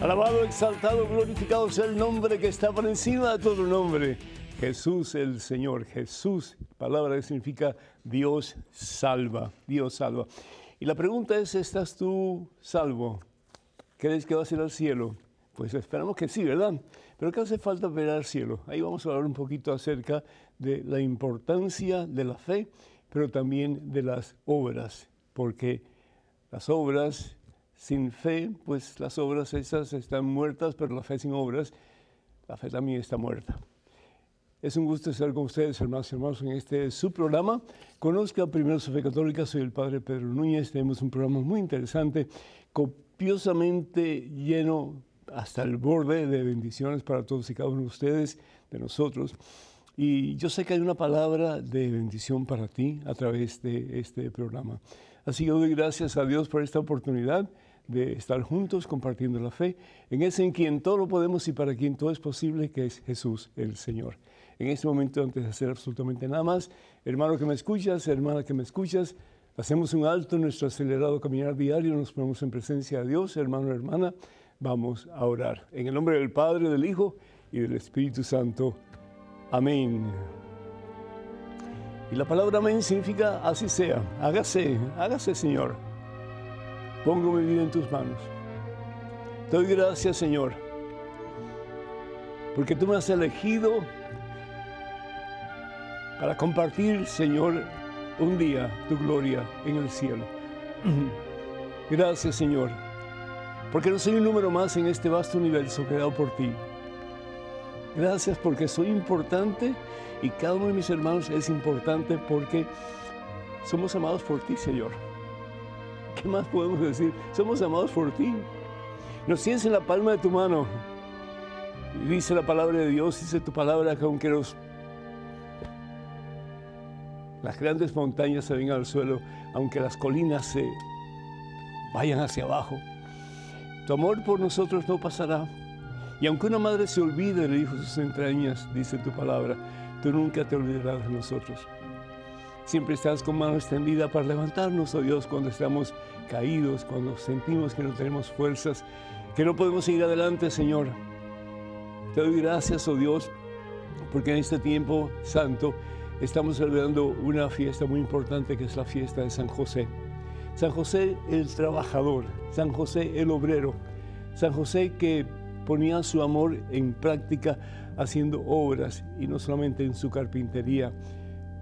Alabado, exaltado, glorificado sea el nombre que está por encima de todo nombre. Jesús el Señor. Jesús, palabra que significa Dios salva. Dios salva. Y la pregunta es, ¿estás tú salvo? ¿Crees que vas a ir al cielo? Pues esperamos que sí, ¿verdad? Pero ¿qué hace falta ver al cielo? Ahí vamos a hablar un poquito acerca de la importancia de la fe, pero también de las obras, porque las obras sin fe, pues las obras esas están muertas, pero la fe sin obras, la fe también está muerta. Es un gusto estar con ustedes, hermanos y hermanos, en este su programa. Conozca primero su fe católica, soy el Padre Pedro Núñez. Tenemos un programa muy interesante, copiosamente lleno hasta el borde de bendiciones para todos y cada uno de ustedes, de nosotros. Y yo sé que hay una palabra de bendición para ti a través de este programa. Así que doy gracias a Dios por esta oportunidad de estar juntos compartiendo la fe en ese en quien todo lo podemos y para quien todo es posible, que es Jesús el Señor. En este momento, antes de hacer absolutamente nada más, hermano que me escuchas, hermana que me escuchas, hacemos un alto en nuestro acelerado caminar diario, nos ponemos en presencia de Dios, hermano, hermana, vamos a orar. En el nombre del Padre, del Hijo y del Espíritu Santo. Amén. Y la palabra amén significa así sea, hágase, hágase Señor. Pongo mi vida en tus manos. Te doy gracias, Señor, porque tú me has elegido para compartir, Señor, un día tu gloria en el cielo. Gracias, Señor, porque no soy un número más en este vasto universo creado por ti. Gracias porque soy importante y cada uno de mis hermanos es importante porque somos amados por ti, Señor. ¿Qué más podemos decir? Somos amados por ti. Nos tienes en la palma de tu mano. Y dice la palabra de Dios, dice tu palabra que aunque los, las grandes montañas se vengan al suelo, aunque las colinas se vayan hacia abajo, tu amor por nosotros no pasará. Y aunque una madre se olvide del hijo de sus entrañas, dice tu palabra, tú nunca te olvidarás de nosotros. Siempre estás con mano extendida para levantarnos, oh Dios, cuando estamos caídos, cuando sentimos que no tenemos fuerzas, que no podemos seguir adelante, Señor. Te doy gracias, oh Dios, porque en este tiempo santo estamos celebrando una fiesta muy importante que es la fiesta de San José. San José el trabajador, San José el obrero, San José que ponía su amor en práctica haciendo obras y no solamente en su carpintería,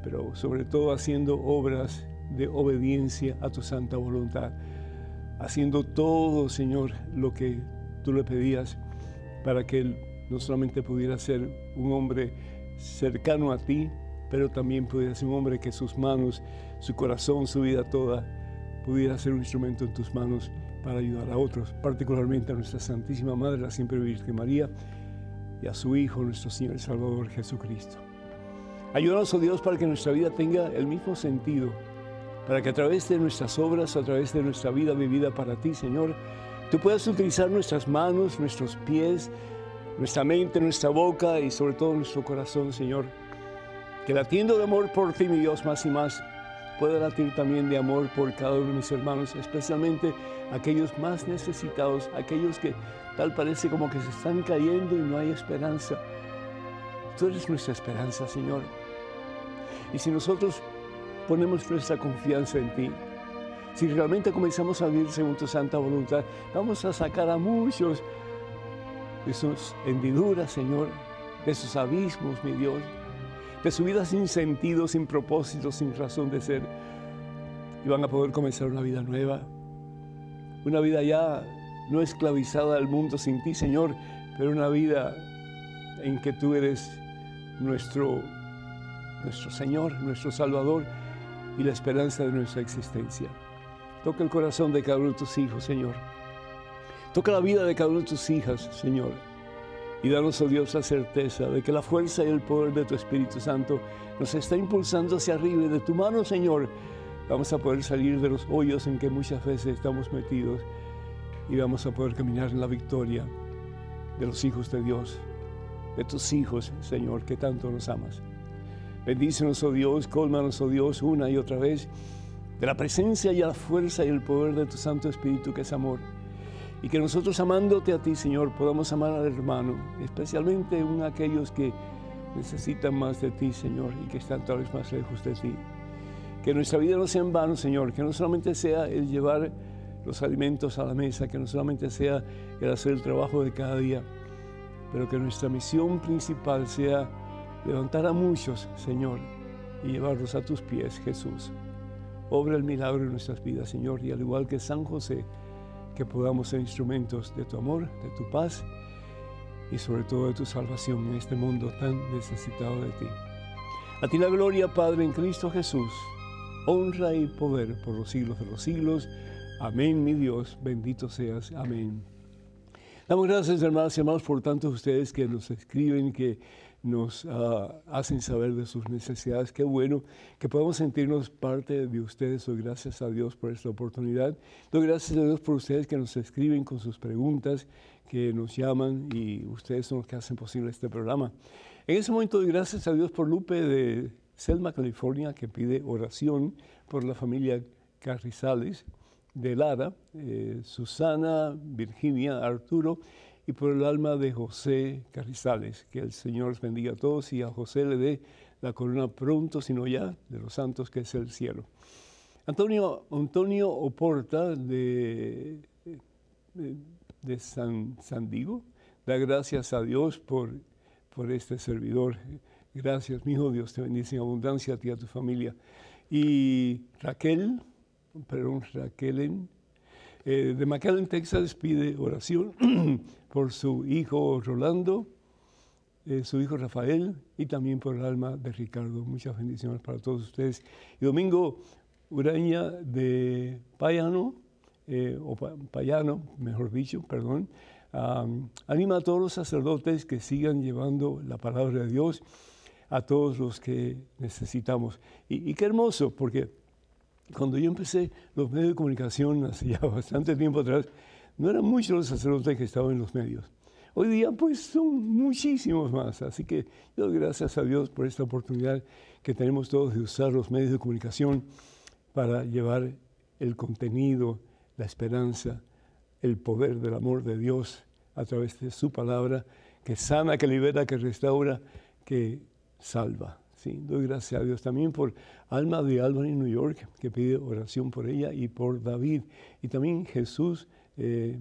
pero sobre todo haciendo obras de obediencia a tu santa voluntad, haciendo todo, Señor, lo que tú le pedías para que él no solamente pudiera ser un hombre cercano a ti, pero también pudiera ser un hombre que sus manos, su corazón, su vida toda, pudiera ser un instrumento en tus manos para ayudar a otros, particularmente a nuestra Santísima Madre, la siempre Virgen María, y a su Hijo, nuestro Señor y Salvador Jesucristo. Ayúdanos, oh Dios, para que nuestra vida tenga el mismo sentido, para que a través de nuestras obras, a través de nuestra vida vivida para ti, Señor, tú puedas utilizar nuestras manos, nuestros pies, nuestra mente, nuestra boca y sobre todo nuestro corazón, Señor. Que latiendo de amor por ti, mi Dios, más y más, pueda latir también de amor por cada uno de mis hermanos, especialmente aquellos más necesitados, aquellos que tal parece como que se están cayendo y no hay esperanza. Tú eres nuestra esperanza, Señor. Y si nosotros ponemos nuestra confianza en ti, si realmente comenzamos a vivir según tu santa voluntad, vamos a sacar a muchos de sus hendiduras, Señor, de sus abismos, mi Dios, de su vida sin sentido, sin propósito, sin razón de ser. Y van a poder comenzar una vida nueva, una vida ya no esclavizada al mundo sin ti, Señor, pero una vida en que tú eres nuestro nuestro Señor, nuestro Salvador y la esperanza de nuestra existencia. Toca el corazón de cada uno de tus hijos, Señor. Toca la vida de cada uno de tus hijas, Señor. Y danos, oh Dios, la certeza de que la fuerza y el poder de tu Espíritu Santo nos está impulsando hacia arriba y de tu mano, Señor, vamos a poder salir de los hoyos en que muchas veces estamos metidos y vamos a poder caminar en la victoria de los hijos de Dios, de tus hijos, Señor, que tanto nos amas. Bendícenos, oh Dios, cólmanos, oh Dios, una y otra vez de la presencia y la fuerza y el poder de tu Santo Espíritu, que es amor. Y que nosotros amándote a ti, Señor, podamos amar al hermano, especialmente a aquellos que necesitan más de ti, Señor, y que están tal vez más lejos de ti. Que nuestra vida no sea en vano, Señor, que no solamente sea el llevar los alimentos a la mesa, que no solamente sea el hacer el trabajo de cada día, pero que nuestra misión principal sea levantar a muchos, Señor, y llevarlos a tus pies, Jesús. Obra el milagro en nuestras vidas, Señor, y al igual que San José, que podamos ser instrumentos de tu amor, de tu paz y sobre todo de tu salvación en este mundo tan necesitado de ti. A ti la gloria, Padre, en Cristo Jesús, honra y poder por los siglos de los siglos. Amén, mi Dios, bendito seas. Amén. Damos gracias, hermanas y hermanos, por tantos ustedes que nos escriben, que nos ah, hacen saber de sus necesidades. Qué bueno que podamos sentirnos parte de ustedes. Doy gracias a Dios por esta oportunidad. Doy gracias a Dios por ustedes que nos escriben con sus preguntas, que nos llaman y ustedes son los que hacen posible este programa. En ese momento doy gracias a Dios por Lupe de Selma, California, que pide oración por la familia Carrizales de Lara, eh, Susana, Virginia, Arturo y por el alma de José Carrizales. Que el Señor bendiga a todos y a José le dé la corona pronto, sino ya, de los santos que es el cielo. Antonio, Antonio Oporta de, de, San, San, Diego da gracias a Dios por, por este servidor. Gracias, mi hijo, Dios te bendice en abundancia a ti y a tu familia. Y Raquel, perdón, Raquel eh, de McAllen, Texas, pide oración por su hijo Rolando, eh, su hijo Rafael y también por el alma de Ricardo. Muchas bendiciones para todos ustedes. Y Domingo Uraña de Payano, eh, o Payano, mejor dicho, perdón, anima a todos los sacerdotes que sigan llevando la palabra de Dios a todos los que necesitamos. Y qué hermoso, porque cuando yo empecé los medios de comunicación hace ya bastante tiempo atrás, no eran muchos los sacerdotes que estaban en los medios. Hoy día pues son muchísimos más, así que yo gracias a Dios por esta oportunidad que tenemos todos de usar los medios de comunicación para llevar el contenido, la esperanza, el poder del amor de Dios a través de su palabra, que sana, que libera, que restaura, que salva. Sí, doy gracias a Dios también por Alma de Albany, New York, que pide oración por ella, y por David. Y también Jesús eh,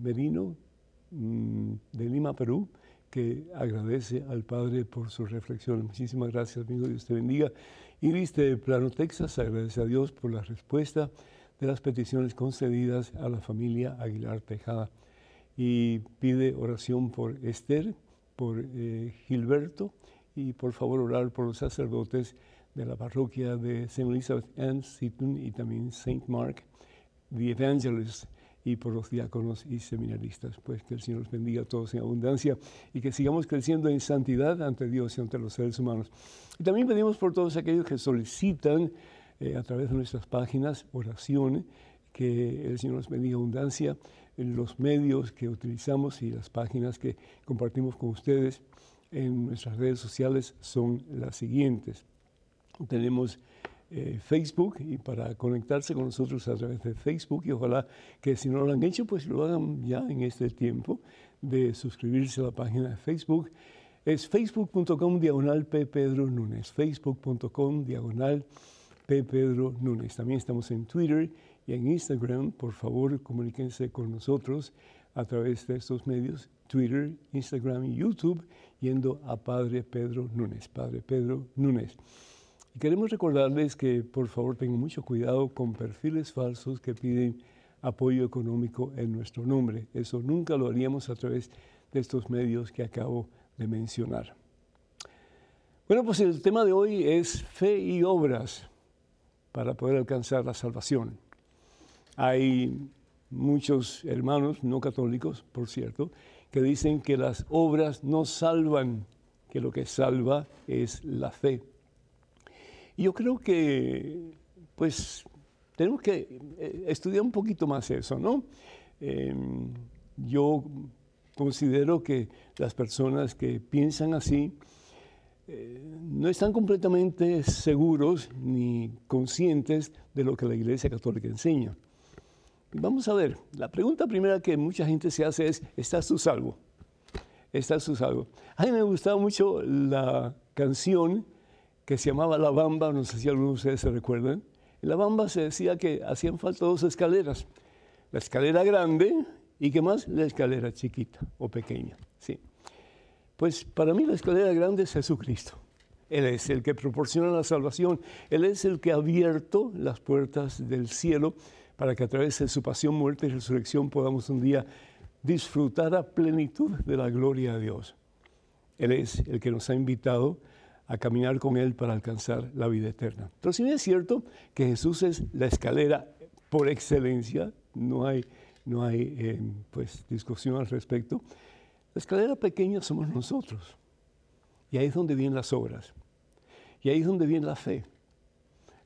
mm, de Lima, Perú, que agradece al Padre por su reflexión. Muchísimas gracias, amigo. Dios te bendiga. Iris de Plano, Texas, agradece a Dios por la respuesta de las peticiones concedidas a la familia Aguilar Tejada. Y pide oración por Esther, por eh, Gilberto, y por favor orar por los sacerdotes de la parroquia de St. Elizabeth and Seton y también St. Mark, the Evangelists, y por los diáconos y seminaristas. Pues que el Señor los bendiga a todos en abundancia y que sigamos creciendo en santidad ante Dios y ante los seres humanos. Y también pedimos por todos aquellos que solicitan eh, a través de nuestras páginas oración, que el Señor los bendiga abundancia en los medios que utilizamos y las páginas que compartimos con ustedes en nuestras redes sociales son las siguientes. Tenemos eh, Facebook y para conectarse con nosotros a través de Facebook y ojalá que si no lo han hecho, pues lo hagan ya en este tiempo de suscribirse a la página de Facebook. Es facebook.com diagonal P. Núñez, facebook.com diagonal P. Núñez. También estamos en Twitter y en Instagram. Por favor, comuníquense con nosotros a través de estos medios, Twitter, Instagram y YouTube yendo a Padre Pedro Núñez, Padre Pedro Núñez. Y queremos recordarles que por favor tengan mucho cuidado con perfiles falsos que piden apoyo económico en nuestro nombre. Eso nunca lo haríamos a través de estos medios que acabo de mencionar. Bueno, pues el tema de hoy es fe y obras para poder alcanzar la salvación. Hay muchos hermanos no católicos, por cierto, que dicen que las obras no salvan, que lo que salva es la fe. Yo creo que, pues, tenemos que eh, estudiar un poquito más eso, ¿no? Em, yo considero que las personas que piensan así eh, no están completamente seguros ni conscientes de lo que la Iglesia Católica enseña. Vamos a ver, la pregunta primera que mucha gente se hace es, ¿estás tú salvo? ¿Estás tú salvo? A mí me gustaba mucho la canción que se llamaba La Bamba, no sé si algunos de ustedes se recuerdan. En La Bamba se decía que hacían falta dos escaleras, la escalera grande y qué más, la escalera chiquita o pequeña. Sí. Pues para mí la escalera grande es Jesucristo. Él es el que proporciona la salvación. Él es el que ha abierto las puertas del cielo para que a través de su pasión, muerte y resurrección podamos un día disfrutar a plenitud de la gloria de Dios. Él es el que nos ha invitado a caminar con Él para alcanzar la vida eterna. Pero si bien es cierto que Jesús es la escalera por excelencia, no hay, no hay eh, pues, discusión al respecto, la escalera pequeña somos nosotros. Y ahí es donde vienen las obras. Y ahí es donde viene la fe.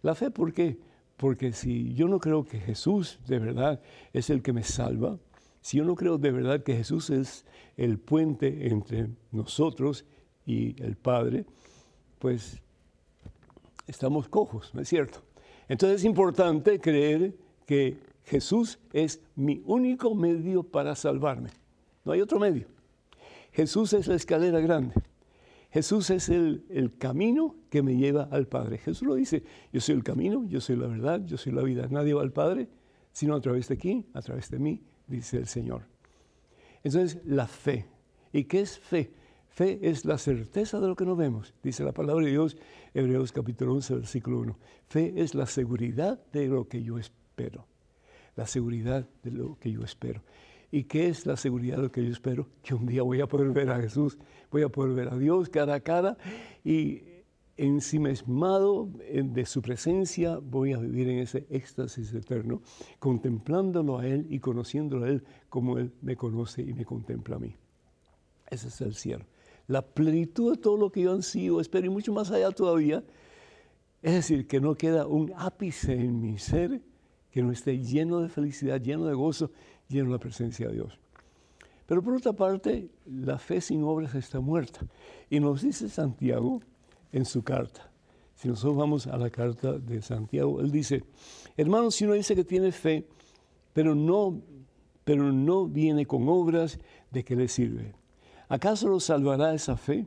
La fe, ¿por qué? Porque si yo no creo que Jesús de verdad es el que me salva, si yo no creo de verdad que Jesús es el puente entre nosotros y el Padre, pues estamos cojos, ¿no es cierto? Entonces es importante creer que Jesús es mi único medio para salvarme. No hay otro medio. Jesús es la escalera grande. Jesús es el, camino que me lleva al Padre. Jesús lo dice, yo soy el camino, yo soy la verdad, yo soy la vida. Nadie va al Padre sino a través de quién, a través de mí, dice el Señor. Entonces, la fe. ¿Y qué es fe? Fe es la certeza de lo que no vemos, dice la palabra de Dios, Hebreos capítulo 11, versículo 1. Fe es la seguridad de lo que yo espero, la seguridad de lo que yo espero. ¿Y qué es la seguridad de lo que yo espero? Que un día voy a poder ver a Jesús, voy a poder ver a Dios cara a cara y ensimismado de su presencia voy a vivir en ese éxtasis eterno, contemplándolo a Él y conociéndolo a Él como Él me conoce y me contempla a mí. Ese es el cielo. La plenitud de todo lo que yo ansío, espero y mucho más allá todavía. Es decir, que no queda un ápice en mi ser que no esté lleno de felicidad, lleno de gozo, lleno de la presencia de Dios. Pero por otra parte, la fe sin obras está muerta. Y nos dice Santiago en su carta. Si nosotros vamos a la carta de Santiago, él dice, hermanos, si uno dice que tiene fe, pero no, pero no viene con obras, ¿de qué le sirve? ¿Acaso lo salvará esa fe?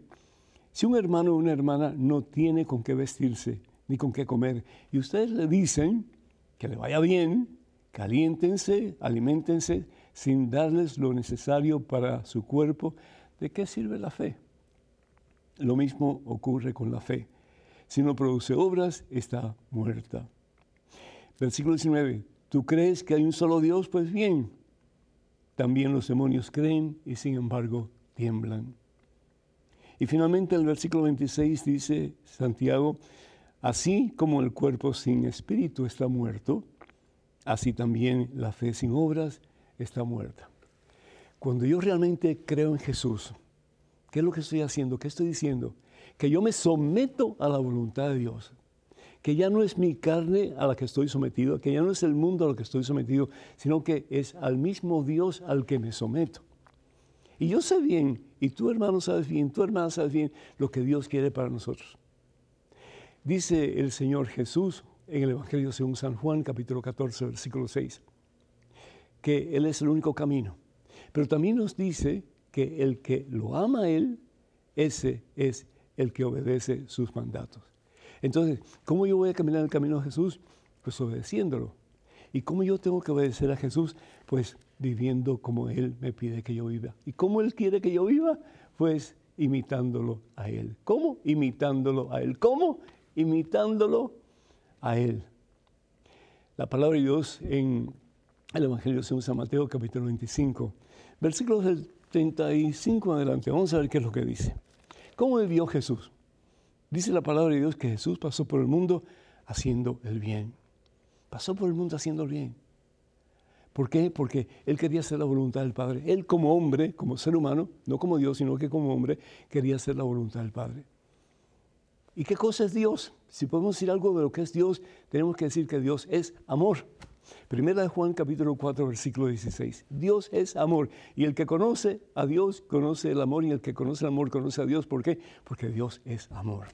Si un hermano o una hermana no tiene con qué vestirse, ni con qué comer, y ustedes le dicen que le vaya bien, caliéntense, alimentense, sin darles lo necesario para su cuerpo, ¿de qué sirve la fe? Lo mismo ocurre con la fe. Si no produce obras, está muerta. Versículo 19. ¿Tú crees que hay un solo Dios? Pues bien, también los demonios creen y sin embargo tiemblan. Y finalmente el versículo 26 dice Santiago, así como el cuerpo sin espíritu está muerto, así también la fe sin obras está muerta. Cuando yo realmente creo en Jesús, ¿qué es lo que estoy haciendo? ¿Qué estoy diciendo? Que yo me someto a la voluntad de Dios. Que ya no es mi carne a la que estoy sometido, que ya no es el mundo a lo que estoy sometido, sino que es al mismo Dios al que me someto. Y yo sé bien, y tú hermano sabes bien, tu hermana sabes bien lo que Dios quiere para nosotros. Dice el Señor Jesús en el Evangelio según San Juan, capítulo 14, versículo 6, que Él es el único camino. Pero también nos dice que el que lo ama a Él, ese es el que obedece sus mandatos. Entonces, ¿cómo yo voy a caminar el camino de Jesús? Pues obedeciéndolo. ¿Y cómo yo tengo que obedecer a Jesús? Pues viviendo como Él me pide que yo viva. ¿Y cómo Él quiere que yo viva? Pues imitándolo a Él. ¿Cómo? Imitándolo a Él. ¿Cómo? Imitándolo a Él. La palabra de Dios en el Evangelio según San Mateo, capítulo 25, versículos del 35 en adelante. Vamos a ver qué es lo que dice. ¿Cómo vivió Jesús? Dice la palabra de Dios que Jesús pasó por el mundo haciendo el bien. Pasó por el mundo haciendo el bien. ¿Por qué? Porque él quería hacer la voluntad del Padre. Él como hombre, como ser humano, no como Dios, sino que como hombre, quería hacer la voluntad del Padre. ¿Y qué cosa es Dios? Si podemos decir algo de lo que es Dios, tenemos que decir que Dios es amor. Primera de Juan capítulo 4 versículo 16. Dios es amor y el que conoce a Dios conoce el amor y el que conoce el amor conoce a Dios. ¿Por qué? Porque Dios es amor.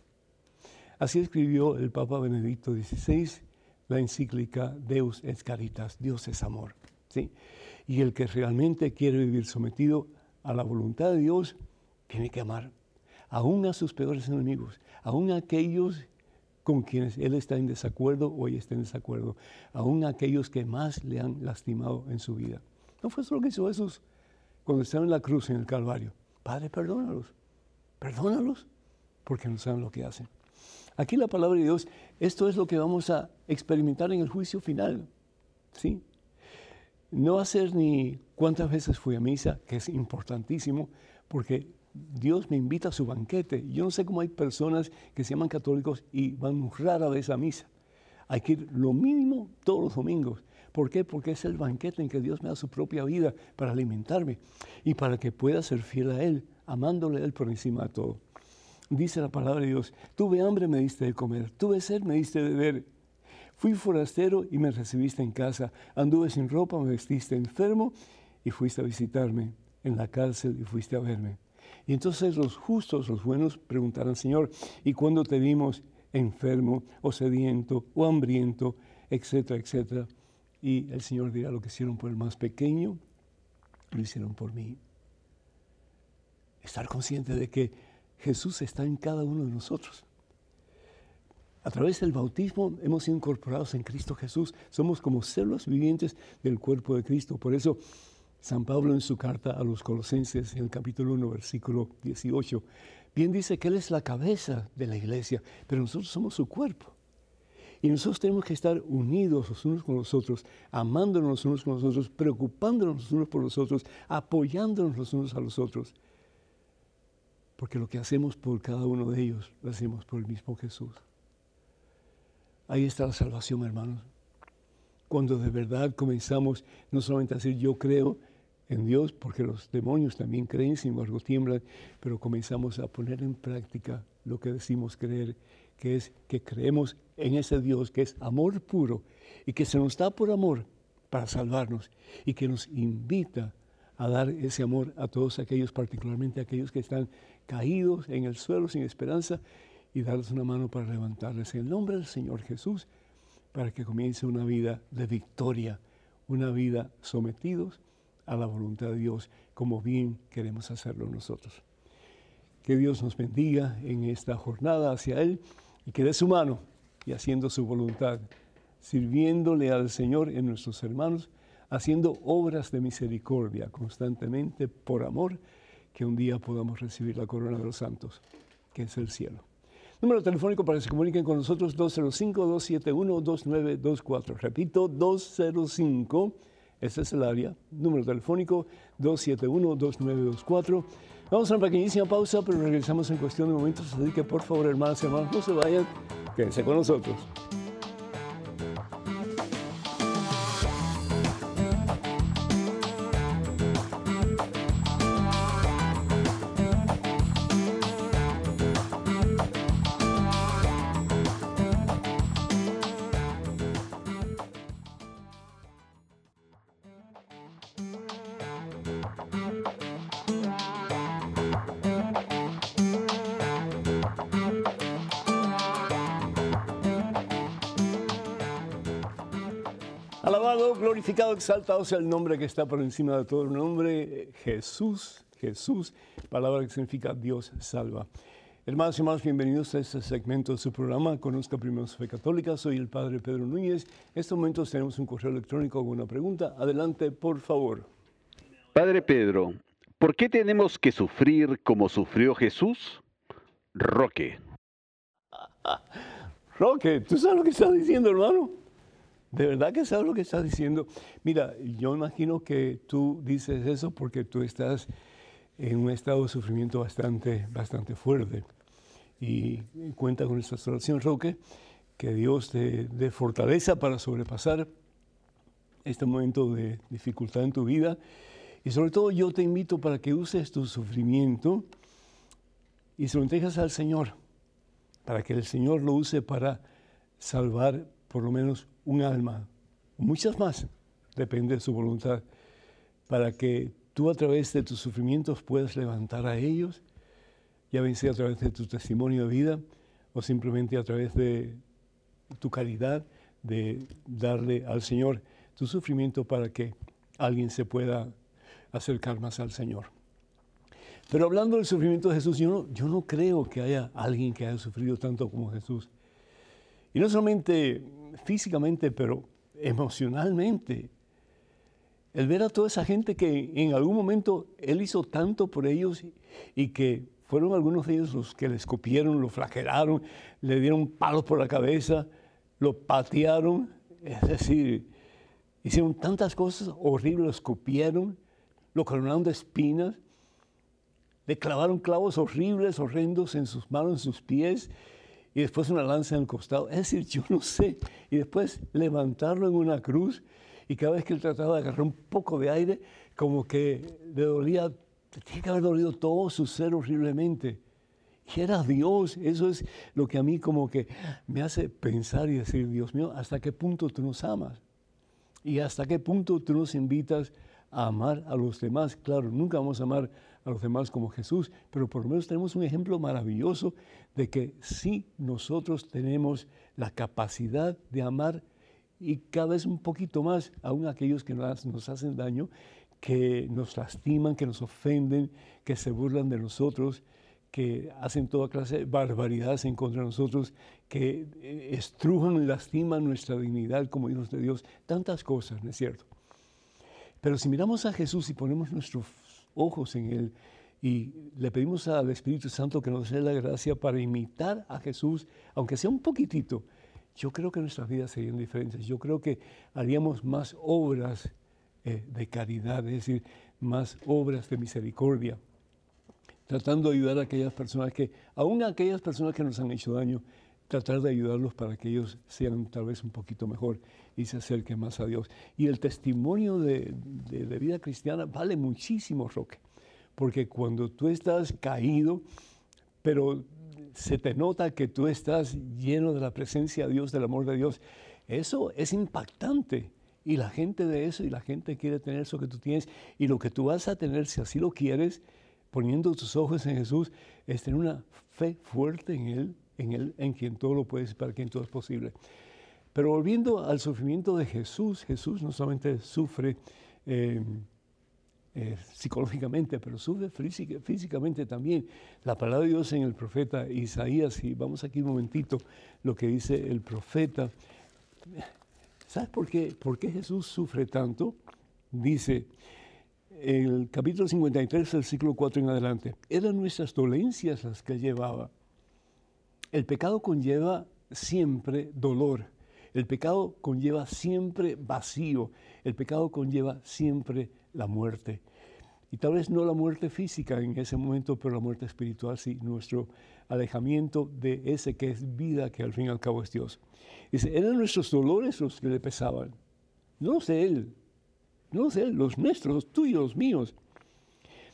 Así escribió el Papa Benedicto XVI la encíclica Deus et Caritas, Dios es amor. ¿sí? Y el que realmente quiere vivir sometido a la voluntad de Dios, tiene que amar, aún a sus peores enemigos, aún a aquellos con quienes él está en desacuerdo o ella está en desacuerdo, aún a aquellos que más le han lastimado en su vida. ¿No fue eso lo que hizo Jesús cuando estaba en la cruz, en el Calvario? Padre, perdónalos, perdónalos, porque no saben lo que hacen. Aquí la palabra de Dios, esto es lo que vamos a experimentar en el juicio final. ¿sí? No hacer ni cuántas veces fui a misa, que es importantísimo, porque Dios me invita a su banquete. Yo no sé cómo hay personas que se llaman católicos y van rara vez a misa. Hay que ir lo mínimo todos los domingos. ¿Por qué? Porque es el banquete en que Dios me da su propia vida para alimentarme y para que pueda ser fiel a Él, amándole a Él por encima de todo dice la palabra de Dios, tuve hambre, me diste de comer, tuve sed, me diste de beber, fui forastero y me recibiste en casa, anduve sin ropa, me vestiste enfermo y fuiste a visitarme en la cárcel y fuiste a verme. Y entonces los justos, los buenos, preguntarán, Señor, ¿y cuándo te vimos enfermo o sediento o hambriento, etcétera, etcétera? Y el Señor dirá, lo que hicieron por el más pequeño, lo hicieron por mí. Estar consciente de que Jesús está en cada uno de nosotros. A través del bautismo hemos sido incorporados en Cristo Jesús. Somos como células vivientes del cuerpo de Cristo. Por eso San Pablo en su carta a los Colosenses, en el capítulo 1, versículo 18, bien dice que Él es la cabeza de la iglesia, pero nosotros somos su cuerpo. Y nosotros tenemos que estar unidos los unos con los otros, amándonos los unos con los otros, preocupándonos los unos por los otros, apoyándonos los unos a los otros. Porque lo que hacemos por cada uno de ellos, lo hacemos por el mismo Jesús. Ahí está la salvación, hermanos. Cuando de verdad comenzamos no solamente a decir yo creo en Dios, porque los demonios también creen, sin embargo tiemblan, pero comenzamos a poner en práctica lo que decimos creer, que es que creemos en ese Dios que es amor puro y que se nos da por amor para salvarnos y que nos invita a dar ese amor a todos aquellos, particularmente aquellos que están caídos en el suelo sin esperanza, y darles una mano para levantarles en el nombre del Señor Jesús, para que comience una vida de victoria, una vida sometidos a la voluntad de Dios, como bien queremos hacerlo nosotros. Que Dios nos bendiga en esta jornada hacia Él y que dé su mano y haciendo su voluntad, sirviéndole al Señor en nuestros hermanos, haciendo obras de misericordia constantemente por amor, que un día podamos recibir la corona de los santos, que es el cielo. Número telefónico para que se comuniquen con nosotros 205-271-2924. Repito, 205, ese es el área. Número telefónico 271-2924. Vamos a una pequeñísima pausa, pero regresamos en cuestión de momentos. Así que por favor, hermanas y hermanos, no se vayan, quédense con nosotros. Exaltado sea el nombre que está por encima de todo el nombre, Jesús, Jesús, palabra que significa Dios salva. Hermanos y hermanos, bienvenidos a este segmento de su programa, Conozca Primero su Fe Católica. Soy el Padre Pedro Núñez. En estos momentos tenemos un correo electrónico con una pregunta. Adelante, por favor. Padre Pedro, ¿por qué tenemos que sufrir como sufrió Jesús? Roque. Roque, ¿tú sabes lo que estás diciendo, hermano? ¿De verdad que sabes lo que estás diciendo? Mira, yo imagino que tú dices eso porque tú estás en un estado de sufrimiento bastante, bastante fuerte. Y cuenta con esta oración, Roque, que Dios te dé fortaleza para sobrepasar este momento de dificultad en tu vida. Y sobre todo yo te invito para que uses tu sufrimiento y se lo entregas al Señor, para que el Señor lo use para salvar por lo menos un alma, muchas más, depende de su voluntad, para que tú a través de tus sufrimientos puedas levantar a ellos, ya sea a través de tu testimonio de vida o simplemente a través de tu caridad, de darle al Señor tu sufrimiento para que alguien se pueda acercar más al Señor. Pero hablando del sufrimiento de Jesús, yo no, yo no creo que haya alguien que haya sufrido tanto como Jesús. Y no solamente físicamente, pero emocionalmente. El ver a toda esa gente que en algún momento Él hizo tanto por ellos y que fueron algunos de ellos los que le escupieron, lo flagelaron, le dieron palos por la cabeza, lo patearon, es decir, hicieron tantas cosas horribles, lo escupieron, lo coronaron de espinas, le clavaron clavos horribles, horrendos en sus manos, en sus pies, y después una lanza en el costado. Es decir, yo no sé. Y después levantarlo en una cruz y cada vez que él trataba de agarrar un poco de aire, como que le dolía, tiene que haber dolido todo su ser horriblemente. Y era Dios, eso es lo que a mí como que me hace pensar y decir, Dios mío, ¿hasta qué punto tú nos amas? Y hasta qué punto tú nos invitas a amar a los demás. Claro, nunca vamos a amar a los demás como Jesús, pero por lo menos tenemos un ejemplo maravilloso de que sí nosotros tenemos la capacidad de amar y cada vez un poquito más aún aquellos que nos, nos hacen daño, que nos lastiman, que nos ofenden, que se burlan de nosotros, que hacen toda clase de barbaridades en contra de nosotros, que eh, estrujan y lastiman nuestra dignidad como hijos de Dios, tantas cosas, ¿no es cierto? Pero si miramos a Jesús y ponemos nuestros ojos en Él. Y le pedimos al Espíritu Santo que nos dé la gracia para imitar a Jesús, aunque sea un poquitito, yo creo que nuestras vidas serían diferentes. Yo creo que haríamos más obras eh, de caridad, es decir, más obras de misericordia, tratando de ayudar a aquellas personas que, aún aquellas personas que nos han hecho daño, tratar de ayudarlos para que ellos sean tal vez un poquito mejor y se acerquen más a Dios. Y el testimonio de, vida cristiana vale muchísimo, Roque, porque cuando tú estás caído, pero se te nota que tú estás lleno de la presencia de Dios, del amor de Dios, eso es impactante. Y la gente de eso, y la gente quiere tener eso que tú tienes, y lo que tú vas a tener, si así lo quieres, poniendo tus ojos en Jesús, es tener una fe fuerte en Él en, él, en quien todo lo puede, para quien todo es posible. Pero volviendo al sufrimiento de Jesús, Jesús no solamente sufre eh, eh, psicológicamente, pero sufre físicamente también. La palabra de Dios en el profeta Isaías, y vamos aquí un momentito, lo que dice el profeta. ¿Sabes por qué, por qué Jesús sufre tanto? Dice, el capítulo 53, el ciclo 4 en adelante, eran nuestras dolencias las que llevaba el pecado conlleva siempre dolor. El pecado conlleva siempre vacío. El pecado conlleva siempre la muerte. Y tal vez no la muerte física en ese momento, pero la muerte espiritual sí, nuestro alejamiento de ese que es vida, que al fin y al cabo es Dios. Dice, eran nuestros dolores los que le pesaban. No sé Él, no sé Él, los nuestros, los tuyos, los míos.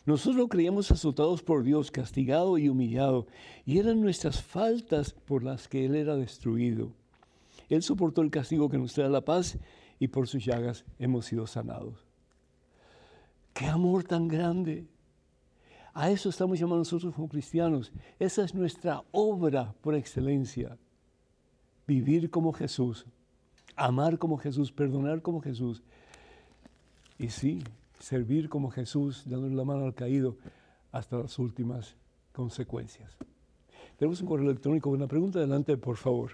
Nosotros creíamos azotados por Dios, castigado y humillado, y eran nuestras faltas por las que Él era destruido. Él soportó el castigo que nos trae la paz y por sus llagas hemos sido sanados. ¡Qué amor tan grande! A eso estamos llamados nosotros como cristianos. Esa es nuestra obra por excelencia. Vivir como Jesús, amar como Jesús, perdonar como Jesús. Y sí, servir como Jesús, dándole la mano al caído hasta las últimas consecuencias. Tenemos un correo electrónico una pregunta. Adelante, por favor.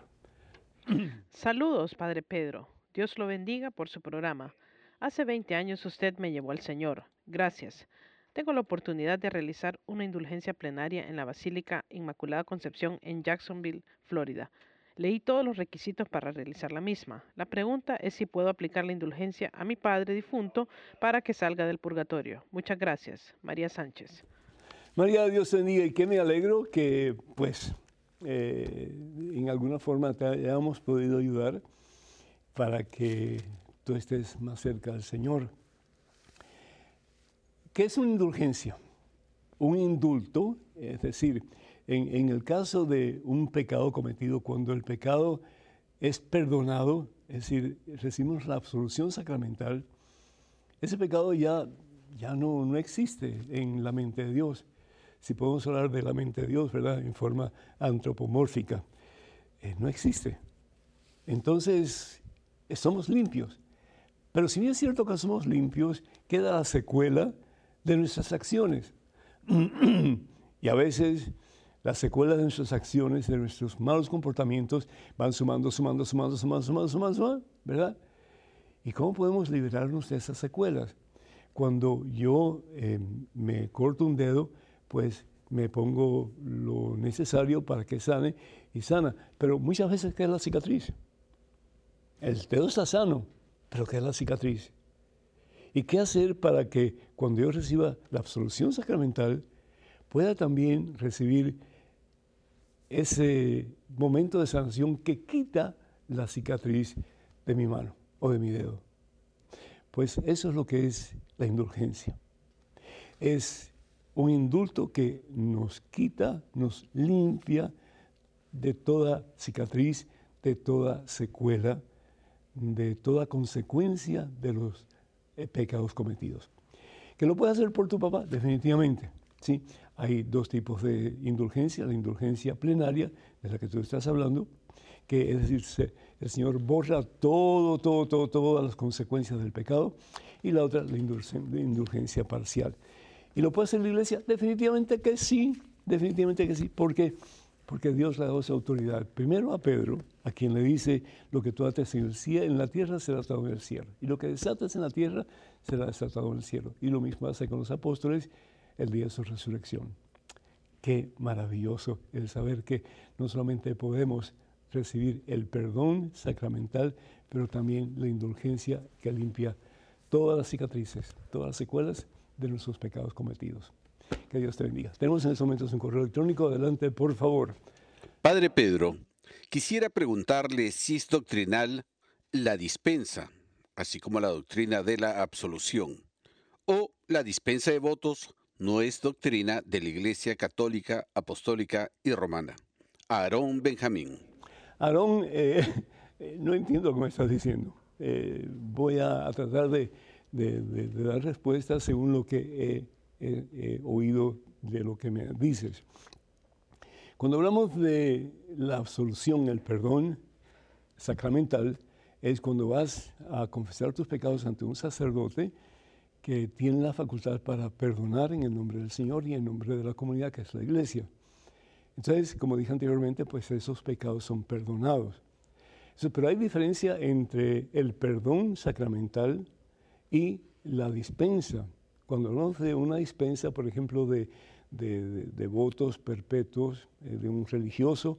Saludos, Padre Pedro. Dios lo bendiga por su programa. Hace 20 años usted me llevó al Señor. Gracias. Tengo la oportunidad de realizar una indulgencia plenaria en la Basílica Inmaculada Concepción en Jacksonville, Florida. Leí todos los requisitos para realizar la misma. La pregunta es si puedo aplicar la indulgencia a mi padre difunto para que salga del purgatorio. Muchas gracias. María Sánchez. María, Dios bendiga y que me alegro que pues eh, en alguna forma te hayamos podido ayudar para que tú estés más cerca del Señor. ¿Qué es una indulgencia? Un indulto, es decir, en, el caso de un pecado cometido, cuando el pecado es perdonado, es decir, recibimos la absolución sacramental, ese pecado ya, ya no, no existe en la mente de Dios. Si podemos hablar de la mente de Dios, ¿verdad? En forma antropomórfica, eh, no existe. Entonces, somos limpios. Pero si bien es cierto que somos limpios, queda la secuela de nuestras acciones. y a veces las secuelas de nuestras acciones, de nuestros malos comportamientos, van sumando, sumando, sumando, sumando, sumando, sumando, sumando ¿verdad? ¿Y cómo podemos liberarnos de esas secuelas? Cuando yo em, me corto un dedo, pues me pongo lo necesario para que sane y sana. Pero muchas veces queda la cicatriz. El dedo está sano, pero queda la cicatriz. ¿Y qué hacer para que cuando yo reciba la absolución sacramental pueda también recibir ese momento de sanación que quita la cicatriz de mi mano o de mi dedo? Pues eso es lo que es la indulgencia. Es un indulto que nos quita, nos limpia de toda cicatriz, de toda secuela, de toda consecuencia de los eh, pecados cometidos. ¿Que lo puede hacer por tu papá? Definitivamente. ¿sí? Hay dos tipos de indulgencia, la indulgencia plenaria, de la que tú estás hablando, que es decir, el Señor borra todo, todo, todo, todas las consecuencias del pecado, y la otra, la indulgencia parcial. ¿Y lo puede hacer la iglesia? Definitivamente que sí, definitivamente que sí, porque porque Dios le ha dado esa autoridad. Primero a Pedro, a quien le dice, lo que tú ates en, el cielo, en la tierra será atado en el cielo, y lo que desatas en la tierra será desatado en el cielo. Y lo mismo hace con los apóstoles el día de su resurrección. Qué maravilloso el saber que no solamente podemos recibir el perdón sacramental, pero también la indulgencia que limpia todas las cicatrices, todas las secuelas de nuestros pecados cometidos. Que Dios te bendiga. Tenemos en estos momentos un correo electrónico. Adelante, por favor. Padre Pedro, quisiera preguntarle si es doctrinal la dispensa, así como la doctrina de la absolución, o la dispensa de votos no es doctrina de la Iglesia Católica, Apostólica y Romana. Aarón Benjamín. Aarón, eh, no entiendo lo que estás diciendo. Eh, voy a, tratar de, dar respuesta según lo que he, oído de lo que me dices. Cuando hablamos de la absolución, el perdón sacramental, es cuando vas a confesar tus pecados ante un sacerdote que tiene la facultad para perdonar en el nombre del Señor y en nombre de la comunidad que es la iglesia. Entonces, como dije anteriormente, pues esos pecados son perdonados. Pero hay diferencia entre el perdón sacramental y la dispensa. Cuando hablamos de una dispensa, por ejemplo, de, votos perpetuos eh, de un religioso,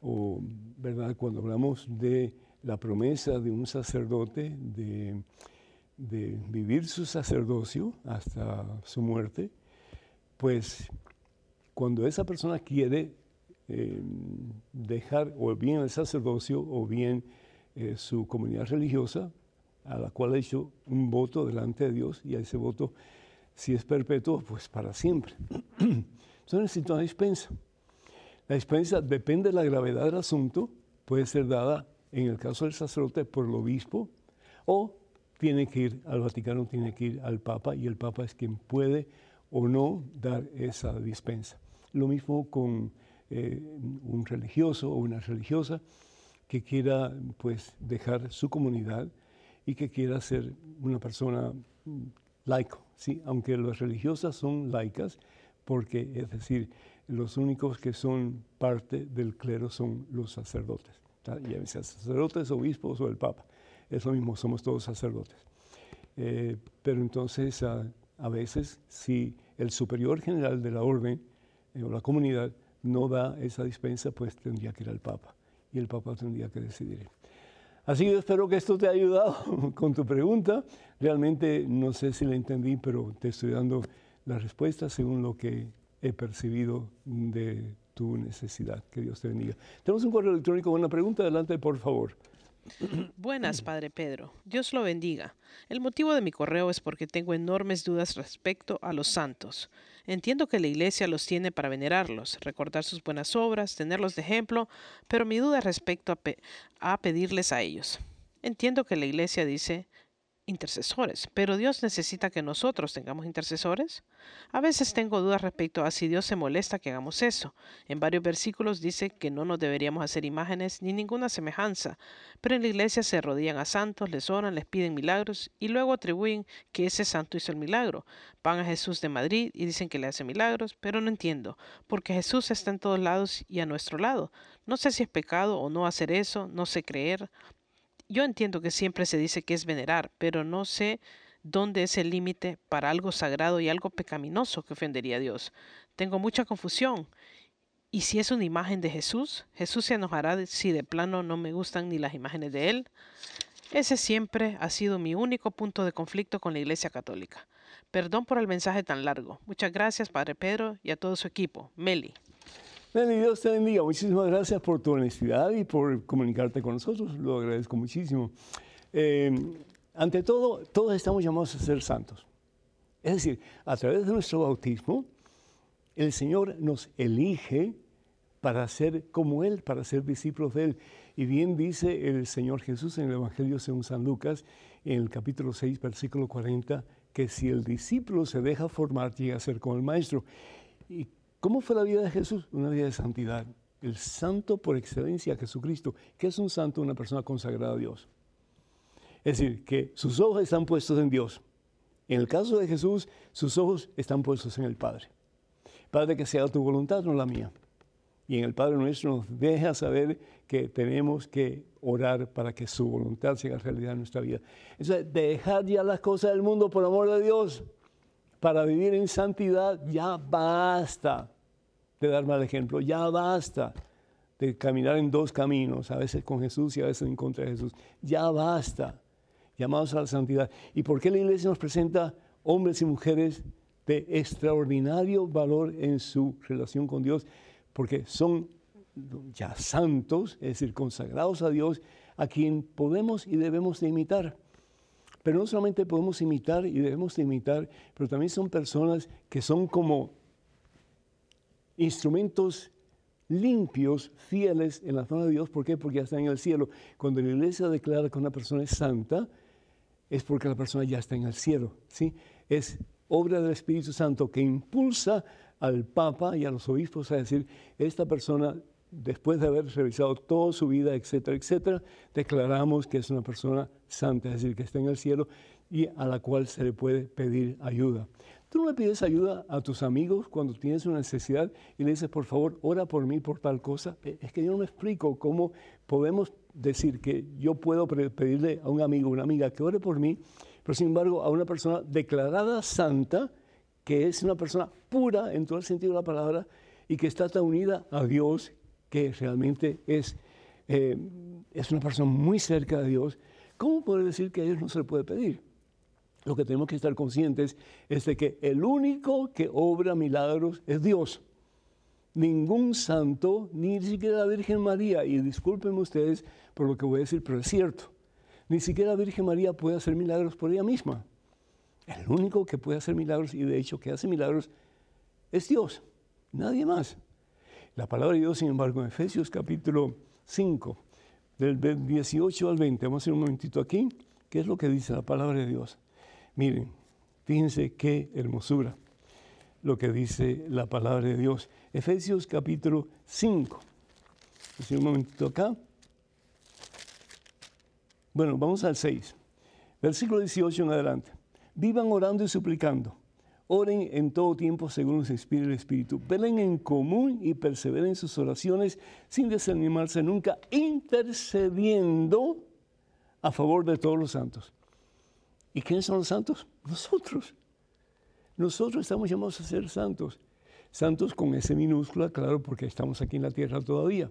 o ¿verdad? cuando hablamos de la promesa de un sacerdote de, vivir su sacerdocio hasta su muerte, pues cuando esa persona quiere eh, dejar o bien el sacerdocio o bien eh, su comunidad religiosa, a la cual ha hecho un voto delante de Dios y a ese voto si es perpetuo, pues para siempre. Entonces necesita una dispensa. La dispensa depende de la gravedad del asunto, puede ser dada en el caso del sacerdote por el obispo o tiene que ir al Vaticano, tiene que ir al Papa y el Papa es quien puede o no dar esa dispensa. Lo mismo con eh, un religioso o una religiosa que quiera pues dejar su comunidad y que quiera ser una persona laico, ¿sí? aunque las religiosas son laicas, porque es decir, los únicos que son parte del clero son los sacerdotes, ya sea sacerdotes, obispos o el papa, es lo mismo, somos todos sacerdotes. Eh, pero entonces a, veces si el superior general de la orden eh, o la comunidad no da esa dispensa, pues tendría que ir al papa y el papa tendría que decidir. Así que espero que esto te haya ayudado con tu pregunta. Realmente no sé si la entendí, pero te estoy dando la respuesta según lo que he percibido de tu necesidad. Que Dios te bendiga. Tenemos un correo electrónico con una pregunta. Adelante, por favor. Buenas, Padre Pedro. Dios lo bendiga. El motivo de mi correo es porque tengo enormes dudas respecto a los santos. Entiendo que la Iglesia los tiene para venerarlos, recordar sus buenas obras, tenerlos de ejemplo, pero mi duda es respecto a pedirles a ellos. Entiendo que la Iglesia dice, intercesores, pero Dios necesita que nosotros tengamos intercesores. A veces tengo dudas respecto a si Dios se molesta que hagamos eso. En varios versículos dice que no nos deberíamos hacer imágenes ni ninguna semejanza, pero en la iglesia se rodillan a santos, les oran, les piden milagros y luego atribuyen que ese santo hizo el milagro. Van a Jesús de Madrid y dicen que le hace milagros, pero no entiendo, porque Jesús está en todos lados y a nuestro lado. No sé si es pecado o no hacer eso, no sé creer, yo entiendo que siempre se dice que es venerar, pero no sé dónde es el límite para algo sagrado y algo pecaminoso que ofendería a Dios. Tengo mucha confusión. ¿Y si es una imagen de Jesús? ¿Jesús se enojará si de plano no me gustan ni las imágenes de Él? Ese siempre ha sido mi único punto de conflicto con la Iglesia Católica. Perdón por el mensaje tan largo. Muchas gracias, Padre Pedro, y a todo su equipo. Meli. Dios te bendiga. Muchísimas gracias por tu honestidad y por comunicarte con nosotros. Lo agradezco muchísimo. Eh, ante todo, todos estamos llamados a ser santos. Es decir, a través de nuestro bautismo, el Señor nos elige para ser como Él, para ser discípulos de Él. Y bien dice el Señor Jesús en el Evangelio según San Lucas, en el capítulo 6, versículo 40, que si el discípulo se deja formar, llega a ser como el Maestro. ¿Y ¿Cómo fue la vida de Jesús? Una vida de santidad. El santo por excelencia, Jesucristo. ¿Qué es un santo? Una persona consagrada a Dios. Es decir, que sus ojos están puestos en Dios. En el caso de Jesús, sus ojos están puestos en el Padre. Padre, que sea tu voluntad, no la mía. Y en el Padre nuestro nos deja saber que tenemos que orar para que su voluntad sea realidad en nuestra vida. Entonces, dejar ya las cosas del mundo por amor de Dios para vivir en santidad, ya basta de dar mal ejemplo, ya basta de caminar en dos caminos, a veces con Jesús y a veces en contra de Jesús. Ya basta, llamados a la santidad. ¿Y por qué la iglesia nos presenta hombres y mujeres de extraordinario valor en su relación con Dios? Porque son ya santos, es decir, consagrados a Dios, a quien podemos y debemos de imitar. Pero no solamente podemos imitar y debemos imitar, pero también son personas que son como instrumentos limpios, fieles en la zona de Dios. ¿Por qué? Porque ya están en el cielo. Cuando la iglesia declara que una persona es santa, es porque la persona ya está en el cielo. ¿sí? Es obra del Espíritu Santo que impulsa al Papa y a los obispos a decir, esta persona después de haber revisado toda su vida, etcétera, etcétera, declaramos que es una persona santa, es decir, que está en el cielo y a la cual se le puede pedir ayuda. Tú no le pides ayuda a tus amigos cuando tienes una necesidad y le dices, por favor, ora por mí por tal cosa. Eh, es que yo no me explico cómo podemos decir que yo puedo pedirle a un amigo, una amiga que ore por mí, pero sin embargo a una persona declarada santa, que es una persona pura en todo el sentido de la palabra y que está tan unida a Dios que realmente es, eh, es una persona muy cerca de Dios, ¿cómo puede decir que a ellos no se le puede pedir? Lo que tenemos que estar conscientes es de que el único que obra milagros es Dios. Ningún santo, ni siquiera la Virgen María, y discúlpenme ustedes por lo que voy a decir, pero es cierto, ni siquiera la Virgen María puede hacer milagros por ella misma. El único que puede hacer milagros, y de hecho que hace milagros, es Dios, nadie más. La palabra de Dios, sin embargo, en Efesios capítulo 5, del 18 al 20, vamos a hacer un momentito aquí, ¿qué es lo que dice la palabra de Dios? Miren, fíjense qué hermosura lo que dice la palabra de Dios. Efesios capítulo 5. Vamos a un momentito acá. Bueno, vamos al 6. Versículo 18 en adelante. Vivan orando y suplicando Oren en todo tiempo según los inspire el Espíritu. Velen en común y perseveren en sus oraciones sin desanimarse nunca, intercediendo a favor de todos los santos. ¿Y quiénes son los santos? Nosotros. Nosotros estamos llamados a ser santos. Santos con S minúscula, claro, porque estamos aquí en la tierra todavía.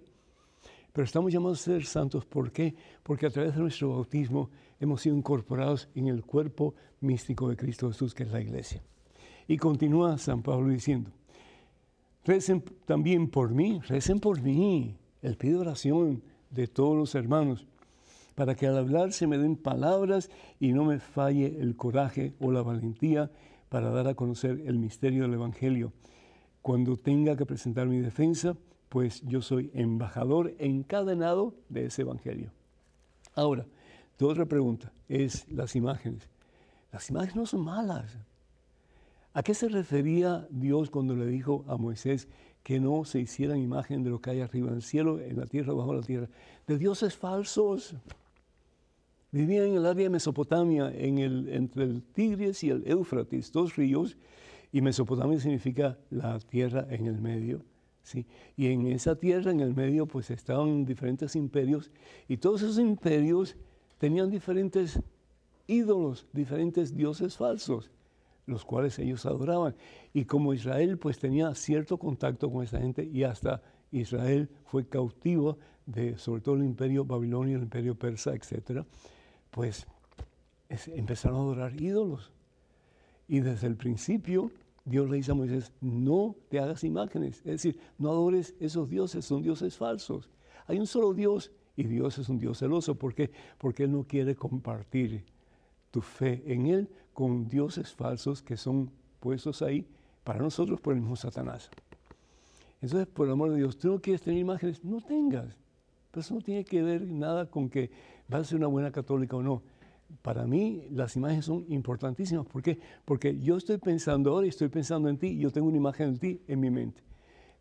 Pero estamos llamados a ser santos, ¿por qué? Porque a través de nuestro bautismo hemos sido incorporados en el cuerpo místico de Cristo Jesús, que es la iglesia. Y continúa San Pablo diciendo, recen también por mí, recen por mí. Él pide oración de todos los hermanos, para que al hablar se me den palabras y no me falle el coraje o la valentía para dar a conocer el misterio del Evangelio. Cuando tenga que presentar mi defensa, pues yo soy embajador encadenado de ese Evangelio. Ahora, tu otra pregunta es las imágenes. Las imágenes no son malas. ¿A qué se refería Dios cuando le dijo a Moisés que no se hicieran imagen de lo que hay arriba en el cielo, en la tierra, bajo la tierra? De dioses falsos. Vivían en el área de Mesopotamia, entre el Tigris y el Éufrates, dos ríos, y Mesopotamia significa la tierra en el medio. ¿sí? Y en esa tierra en el medio pues estaban diferentes imperios, y todos esos imperios tenían diferentes ídolos, diferentes dioses falsos, los cuales ellos adoraban. Y como Israel pues tenía cierto contacto con esa gente y hasta Israel fue cautivo de sobre todo el imperio babilonio, el imperio persa, etcétera, pues empezaron a adorar ídolos. Y desde el principio Dios le dice a Moisés, no te hagas imágenes, es decir, no adores esos dioses, son dioses falsos. Hay un solo Dios y Dios es un Dios celoso. ¿Por qué? Porque Él no quiere compartir tu fe en Él con dioses falsos que son puestos ahí para nosotros por el mismo Satanás. Entonces, por el amor de Dios, tú no quieres tener imágenes, no tengas. Pero eso no tiene que ver nada con que vas a ser una buena católica o no. Para mí las imágenes son importantísimas. ¿Por qué? Porque yo estoy pensando ahora y estoy pensando en ti y yo tengo una imagen de ti en mi mente.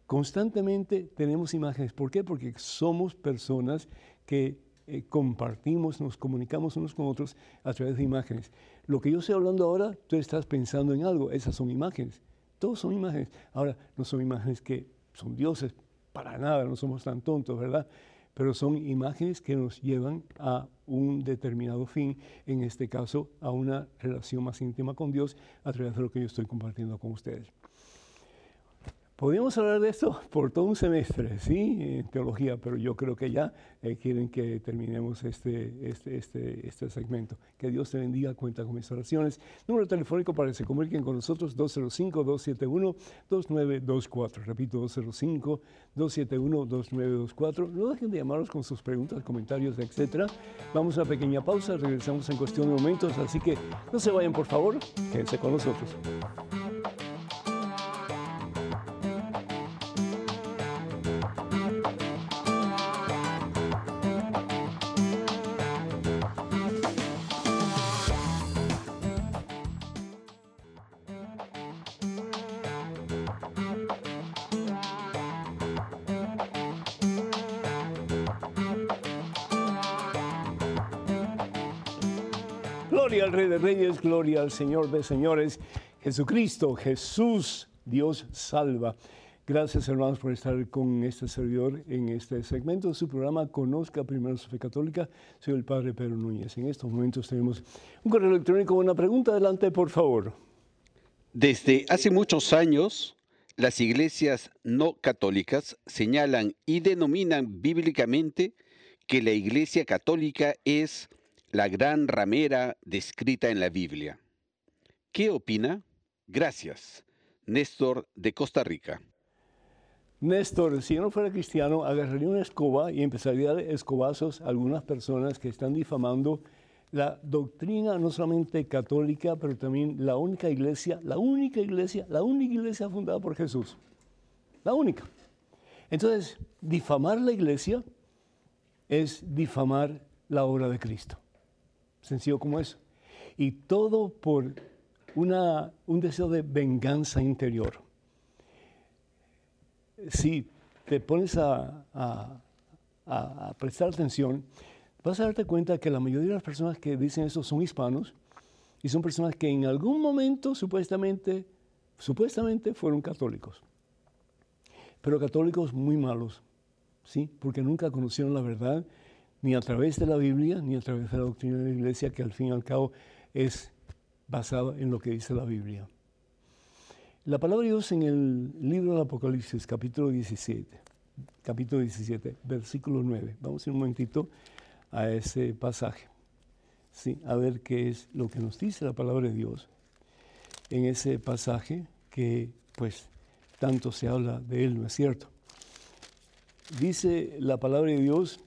Constantemente tenemos imágenes. ¿Por qué? Porque somos personas que eh, compartimos, nos comunicamos unos con otros a través de imágenes. Lo que yo estoy hablando ahora, tú estás pensando en algo. Esas son imágenes. Todos son imágenes. Ahora, no son imágenes que son dioses, para nada, no somos tan tontos, ¿verdad? pero son imágenes que nos llevan a un determinado fin, en este caso a una relación más íntima con Dios a través de lo que yo estoy compartiendo con ustedes. Podríamos hablar de esto por todo un semestre, ¿sí? En teología, pero yo creo que ya eh, quieren que terminemos este, este, este, este segmento. Que Dios te bendiga, cuenta con mis oraciones. Número telefónico para que se comuniquen con nosotros, 205-271-2924. Repito, 205-271-2924. No dejen de llamarnos con sus preguntas, comentarios, etc. Vamos a una pequeña pausa, regresamos en cuestión de momentos, así que no se vayan, por favor, quédense con nosotros. Gloria al Señor de Señores, Jesucristo, Jesús, Dios salva. Gracias hermanos por estar con este servidor en este segmento de su programa Conozca Primero su Fe Católica. Soy el Padre Pedro Núñez. En estos momentos tenemos un correo electrónico una pregunta. Adelante, por favor. Desde hace muchos años, las iglesias no católicas señalan y denominan bíblicamente que la iglesia católica es la gran ramera descrita en la Biblia. ¿Qué opina? Gracias. Néstor de Costa Rica. Néstor, si yo no fuera cristiano, agarraría una escoba y empezaría a dar escobazos a algunas personas que están difamando la doctrina no solamente católica, pero también la única iglesia, la única iglesia, la única iglesia fundada por Jesús. La única. Entonces, difamar la iglesia es difamar la obra de Cristo sencillo como eso. Y todo por una, un deseo de venganza interior. Si te pones a, a, prestar atención, vas a darte cuenta que la mayoría de las personas que dicen eso son hispanos y son personas que en algún momento supuestamente, supuestamente fueron católicos. Pero católicos muy malos, ¿sí? Porque nunca conocieron la verdad ni a través de la Biblia, ni a través de la doctrina de la Iglesia, que al fin y al cabo es basada en lo que dice la Biblia. La palabra de Dios en el libro del Apocalipsis, capítulo 17, capítulo 17, versículo 9. Vamos un momentito a ese pasaje, ¿sí? a ver qué es lo que nos dice la palabra de Dios en ese pasaje que pues tanto se habla de él, ¿no es cierto? Dice la palabra de Dios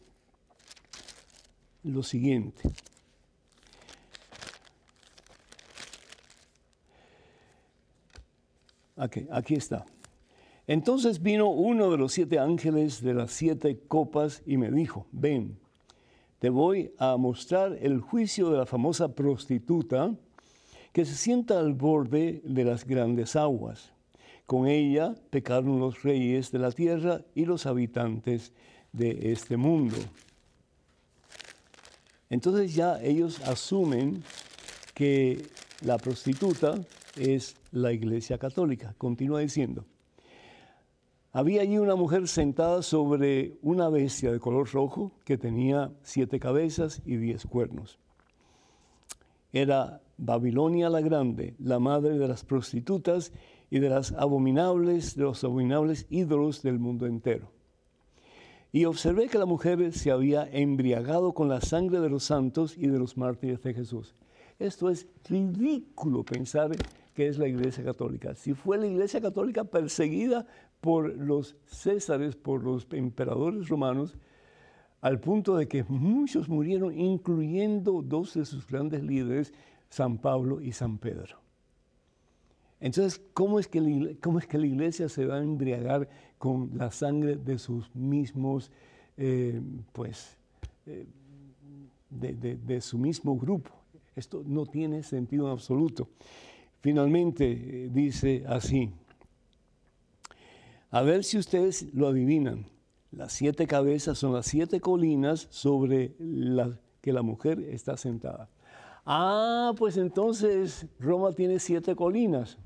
lo siguiente. Aquí, está. Entonces vino uno de los siete ángeles de las siete copas y me dijo, ven, te voy a mostrar el juicio de la famosa prostituta que se sienta al borde de las grandes aguas. Con ella pecaron los reyes de la tierra y los habitantes de este mundo. Entonces ya ellos asumen que la prostituta es la Iglesia Católica. Continúa diciendo, había allí una mujer sentada sobre una bestia de color rojo que tenía siete cabezas y diez cuernos. Era Babilonia la Grande, la madre de las prostitutas y de las abominables, de los abominables ídolos del mundo entero. Y observé que la mujer se había embriagado con la sangre de los santos y de los mártires de Jesús. Esto es ridículo pensar que es la Iglesia Católica. Si fue la Iglesia Católica perseguida por los césares, por los emperadores romanos, al punto de que muchos murieron, incluyendo dos de sus grandes líderes, San Pablo y San Pedro. Entonces, ¿cómo es que la, iglesia se va a embriagar con la sangre de sus mismos, eh, pues, eh, de, de, su mismo grupo? Esto no tiene sentido en absoluto. Finalmente eh, dice así, a ver si ustedes lo adivinan. Las siete cabezas son las siete colinas sobre las que la mujer está sentada. Ah, pues entonces Roma tiene siete colinas.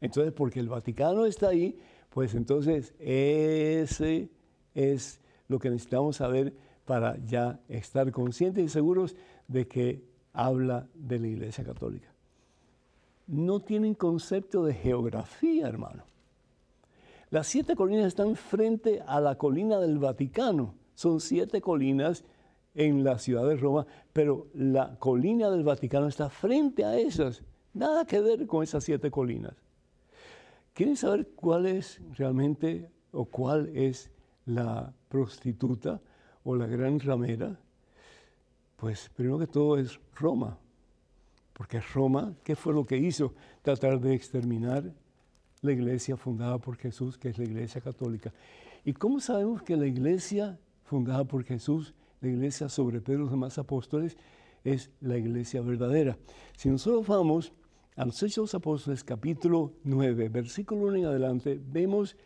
Entonces, porque el Vaticano está ahí, pues entonces ese es lo que necesitamos saber para ya estar conscientes y seguros de que habla de la Iglesia Católica. No tienen concepto de geografía, hermano. Las siete colinas están frente a la colina del Vaticano. Son siete colinas en la ciudad de Roma, pero la colina del Vaticano está frente a esas. Nada que ver con esas siete colinas. ¿Quieren saber cuál es realmente o cuál es la prostituta o la gran ramera? Pues primero que todo es Roma. Porque Roma, ¿qué fue lo que hizo? Tratar de exterminar la iglesia fundada por Jesús, que es la iglesia católica. ¿Y cómo sabemos que la iglesia fundada por Jesús, la iglesia sobre Pedro y los demás apóstoles, es la iglesia verdadera? Si nosotros vamos los Hechos Apóstoles, capítulo 9, versículo 1 en adelante, vemos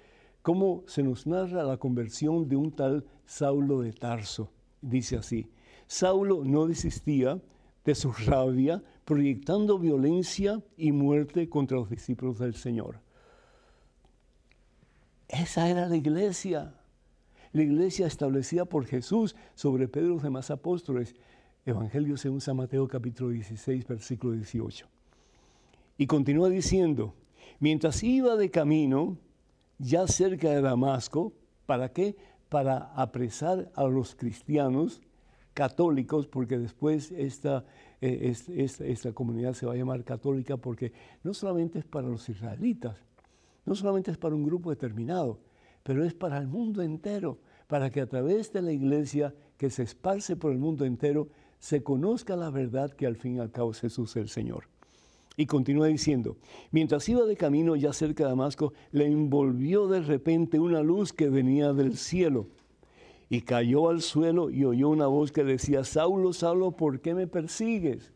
cómo se nos narra la conversión de un tal Saulo de Tarso. Dice así, Saulo no desistía de su rabia, proyectando violencia y muerte contra los discípulos del Señor. Esa era la iglesia. La iglesia establecida por Jesús sobre Pedro y los demás apóstoles. Evangelio según San Mateo capítulo 16, versículo 18. Y continúa diciendo, mientras iba de camino, ya cerca de Damasco, ¿para qué? Para apresar a los cristianos católicos, porque después esta, eh, esta, comunidad se va a llamar católica, porque no solamente es para los israelitas, no solamente es para un grupo determinado, pero es para el mundo entero, para que a través de la iglesia que se esparce por el mundo entero, se conozca la verdad que al fin y al cabo es Jesús el Señor. Y continúa diciendo, mientras iba de camino ya cerca de Damasco, le envolvió de repente una luz que venía del cielo. Y cayó al suelo y oyó una voz que decía, Saulo, Saulo, ¿por qué me persigues?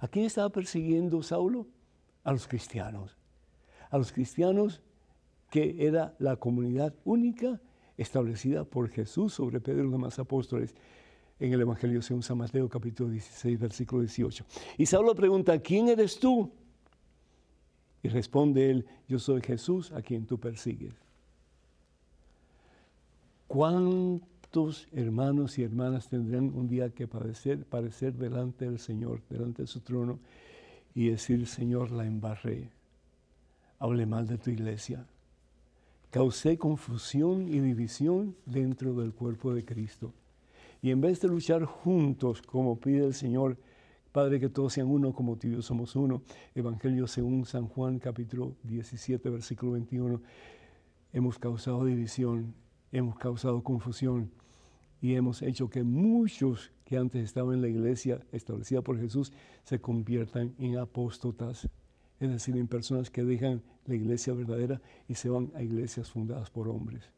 ¿A quién estaba persiguiendo Saulo? A los cristianos a los cristianos que era la comunidad única establecida por Jesús sobre Pedro y los demás apóstoles en el Evangelio según San Mateo capítulo 16 versículo 18. Y Saulo pregunta, ¿quién eres tú? Y responde él, yo soy Jesús a quien tú persigues. ¿Cuántos hermanos y hermanas tendrán un día que padecer, padecer delante del Señor, delante de su trono y decir, Señor, la embarré? hable mal de tu iglesia. Causé confusión y división dentro del cuerpo de Cristo. Y en vez de luchar juntos, como pide el Señor, Padre, que todos sean uno como tú y yo somos uno, Evangelio según San Juan capítulo 17, versículo 21, hemos causado división, hemos causado confusión y hemos hecho que muchos que antes estaban en la iglesia establecida por Jesús se conviertan en apóstotas, es decir, en personas que dejan la iglesia verdadera y se van a iglesias fundadas por hombres.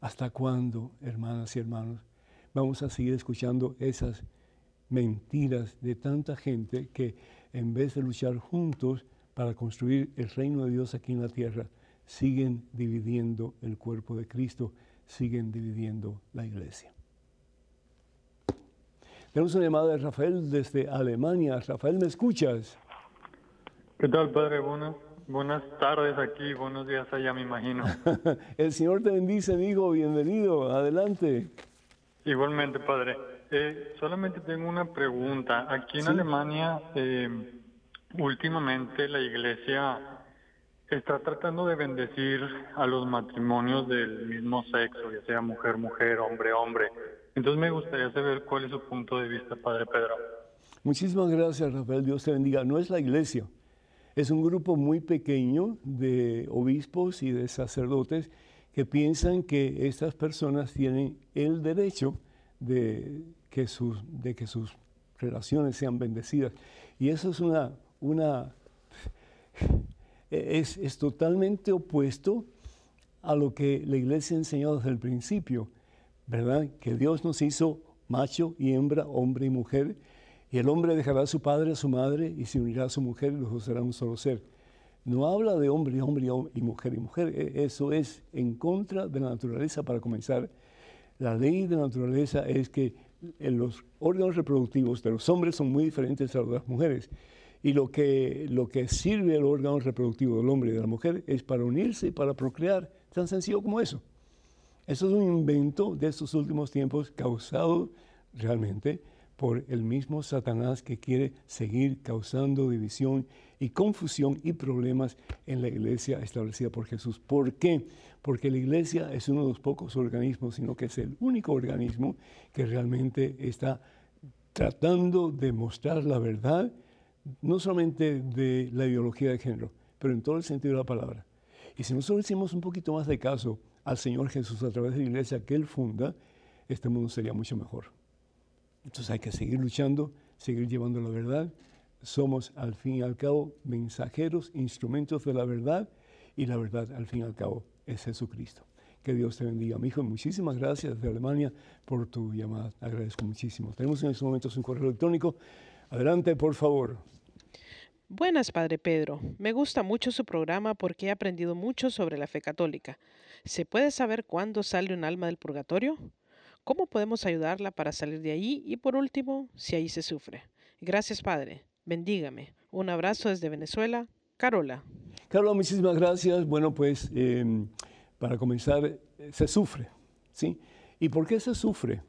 ¿Hasta cuándo, hermanas y hermanos, vamos a seguir escuchando esas mentiras de tanta gente que en vez de luchar juntos para construir el reino de Dios aquí en la tierra, siguen dividiendo el cuerpo de Cristo, siguen dividiendo la iglesia? Tenemos una llamada de Rafael desde Alemania. Rafael, ¿me escuchas? ¿Qué tal, padre? Buenas, buenas tardes aquí, buenos días allá, me imagino. El Señor te bendice, amigo. Bienvenido. Adelante. Igualmente, padre. Eh, solamente tengo una pregunta. Aquí en Alemania, eh, últimamente la iglesia está tratando de bendecir a los matrimonios del mismo sexo, ya sea mujer-mujer, hombre-hombre. Entonces me gustaría saber cuál es su punto de vista, Padre Pedro. Muchísimas gracias, Rafael. Dios te bendiga. No es la iglesia, es un grupo muy pequeño de obispos y de sacerdotes que piensan que estas personas tienen el derecho de que sus, de que sus relaciones sean bendecidas. Y eso es una, una es, es totalmente opuesto a lo que la iglesia ha enseñado desde el principio ¿verdad? Que Dios nos hizo macho y hembra, hombre y mujer, y el hombre dejará a su padre, a su madre, y se unirá a su mujer, y los dos serán un solo ser. No habla de hombre y hombre y mujer y mujer, e, eso es en contra de la naturaleza para comenzar. La ley de la naturaleza es que los órganos reproductivos de los hombres son muy diferentes a los de las mujeres. Y lo que, lo que sirve el órgano reproductivo del hombre y de la mujer es para unirse y para procrear, tan sencillo como eso. Eso es un invento de estos últimos tiempos causado realmente por el mismo Satanás que quiere seguir causando división y confusión y problemas en la iglesia establecida por Jesús. ¿Por qué? Porque la iglesia es uno de los pocos organismos, sino que es el único organismo que realmente está tratando de mostrar la verdad, no solamente de la ideología de género, pero en todo el sentido de la palabra. Y si nosotros hicimos un poquito más de caso al Señor Jesús a través de la iglesia que Él funda, este mundo sería mucho mejor. Entonces hay que seguir luchando, seguir llevando la verdad. Somos al fin y al cabo mensajeros, instrumentos de la verdad y la verdad al fin y al cabo es Jesucristo. Que Dios te bendiga, mi hijo. Muchísimas gracias desde Alemania por tu llamada. Agradezco muchísimo. Tenemos en estos momentos un correo electrónico. Adelante, por favor. Buenas, Padre Pedro. Me gusta mucho su programa porque he aprendido mucho sobre la fe católica. ¿Se puede saber cuándo sale un alma del purgatorio? ¿Cómo podemos ayudarla para salir de ahí? Y por último, si ahí se sufre. Gracias, Padre. Bendígame. Un abrazo desde Venezuela. Carola. Carola, muchísimas gracias. Bueno, pues em, para comenzar, eh, se sufre. ¿sí? ¿Y por qué se sufre?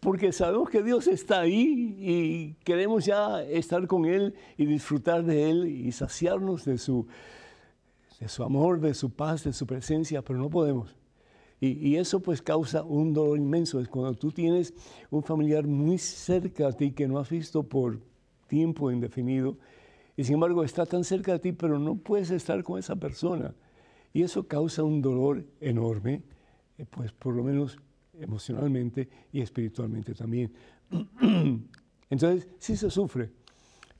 Porque sabemos que Dios está ahí y queremos ya estar con Él y disfrutar de Él y saciarnos de su, de su amor, de su paz, de su presencia, pero no podemos. Y, eso pues causa un dolor inmenso. Es cuando tú tienes un familiar muy cerca a ti que no has visto por tiempo indefinido y sin embargo está tan cerca de ti, pero no puedes estar con esa persona. Y eso causa un dolor enorme, eh, pues por lo menos emocionalmente y espiritualmente también. Entonces, sí se sufre.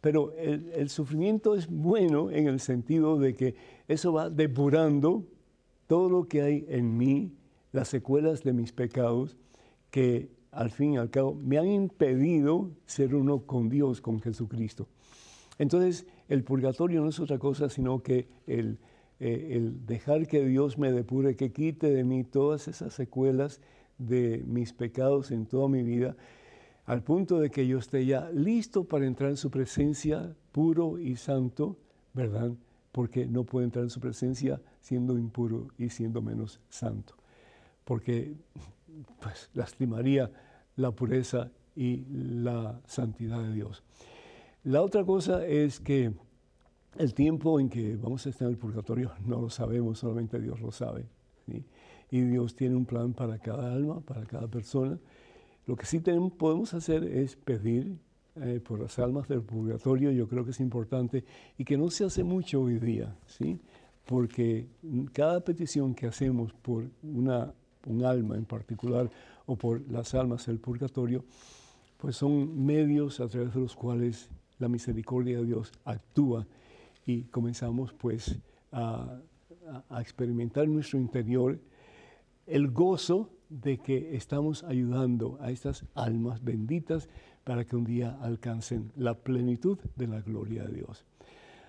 Pero el, sufrimiento es bueno en el sentido de que eso va depurando todo lo que hay en mí, las secuelas de mis pecados, que al fin y al cabo me han impedido ser uno con Dios, con Jesucristo. Entonces, el purgatorio no es otra cosa sino que el, eh, el dejar que Dios me depure, que quite de mí todas esas secuelas de mis pecados en toda mi vida al punto de que yo esté ya listo para entrar en su presencia puro y santo, ¿verdad? Porque no puedo entrar en su presencia siendo impuro y siendo menos santo, porque pues, lastimaría la pureza y la santidad de Dios. La otra cosa es que el tiempo en que vamos a estar en el purgatorio no lo sabemos, solamente Dios lo sabe. Y Dios tiene un plan para cada alma, para cada persona. Lo que sí tenemos, podemos hacer es pedir eh, por las almas del purgatorio, yo creo que es importante, y que no se hace mucho hoy día, ¿sí? porque cada petición que hacemos por una, un alma en particular o por las almas del purgatorio, pues son medios a través de los cuales la misericordia de Dios actúa y comenzamos pues a, experimentar en nuestro interior el gozo de que estamos ayudando a estas almas benditas para que un día alcancen la plenitud de la gloria de Dios.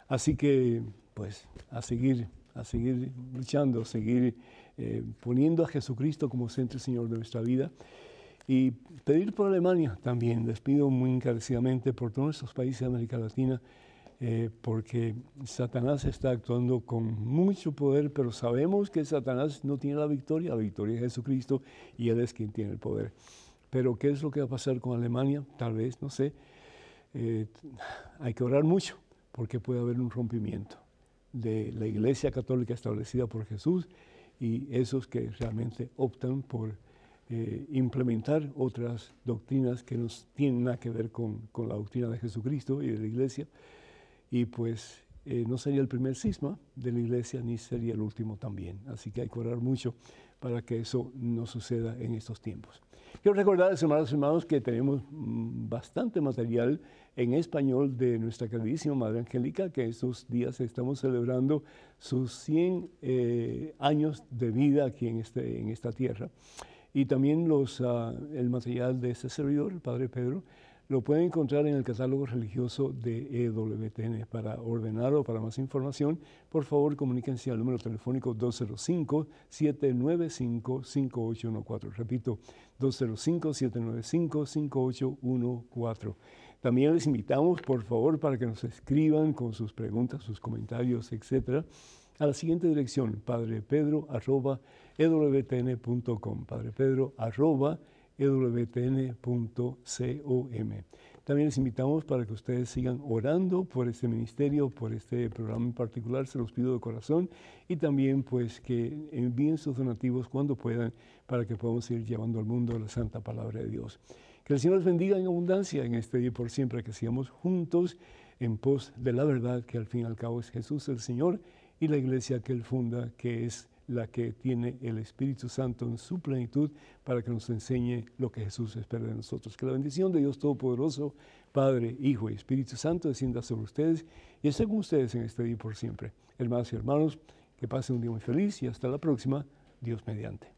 Así que, pues, a seguir, a seguir luchando, a seguir eh, poniendo a Jesucristo como centro y Señor de nuestra vida. Y pedir por Alemania también. Les pido muy encarecidamente por todos estos países de América Latina, eh, porque Satanás está actuando con mucho poder, pero sabemos que Satanás no tiene la victoria, la victoria es Jesucristo y Él es quien tiene el poder. Pero ¿qué es lo que va a pasar con Alemania? Tal vez, no sé. Eh, hay que orar mucho, porque puede haber un rompimiento de la iglesia católica establecida por Jesús y esos que realmente optan por eh, implementar otras doctrinas que no tienen nada que ver con, con, la doctrina de Jesucristo y de la iglesia. Y pues eh, no sería el primer cisma de la iglesia ni sería el último también. Así que hay que orar mucho para que eso no suceda en estos tiempos. Quiero recordarles, hermanos y hermanos, que tenemos mm, bastante material en español de nuestra queridísima Madre Angélica, que estos días estamos celebrando sus 100 eh, años de vida aquí en, este, esta tierra. Y también ah, el material de este servidor, el Padre Pedro, lo pueden encontrar en el catálogo religioso de EWTN. Para ordenar o para más información, por favor comuníquense al número telefónico 205-795-5814. Repito, 205-795-5814. También les invitamos, por favor, para que nos escriban con sus preguntas, sus comentarios, etcétera, a la siguiente dirección, padrepedro.com, padrepedro.ewtn.com. También les invitamos para que ustedes sigan orando por este ministerio, por este programa en particular, se los pido de corazón, y también pues que envíen sus donativos cuando puedan para que podamos ir llevando al mundo la santa palabra de Dios. Que el Señor les bendiga en abundancia en este día por siempre, que sigamos juntos en pos de la verdad, que al fin y al cabo es Jesús el Señor y la iglesia que Él funda, que es la que tiene el Espíritu Santo en su plenitud para que nos enseñe lo que Jesús espera de nosotros. Que la bendición de Dios Todopoderoso, Padre, Hijo y Espíritu Santo descienda sobre ustedes y esté con ustedes en este día por siempre. Hermanos y hermanos, que pasen un día muy feliz y hasta la próxima, Dios mediante.